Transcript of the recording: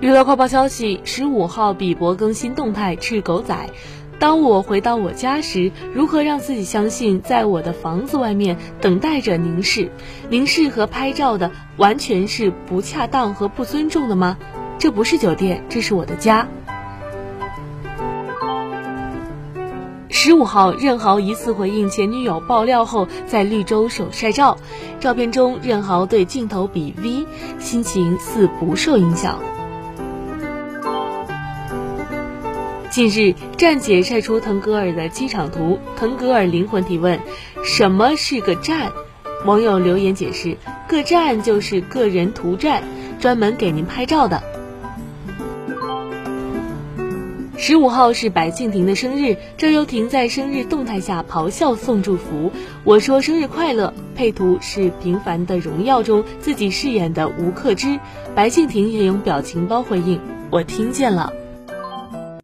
娱乐快报消息：十五号，比伯更新动态斥狗仔。当我回到我家时，如何让自己相信，在我的房子外面等待着凝视？凝视和拍照的完全是不恰当和不尊重的吗？这不是酒店，这是我的家。十五号，任豪疑似回应前女友爆料后，在绿洲手晒照。照片中，任豪对镜头比 V，心情似不受影响。近日，站姐晒出腾格尔的机场图。腾格尔灵魂提问：什么是个站？网友留言解释：个站就是个人图站，专门给您拍照的。十五号是白敬亭的生日，周游婷在生日动态下咆哮送祝福。我说生日快乐，配图是《平凡的荣耀》中自己饰演的吴克之。白敬亭也用表情包回应：我听见了。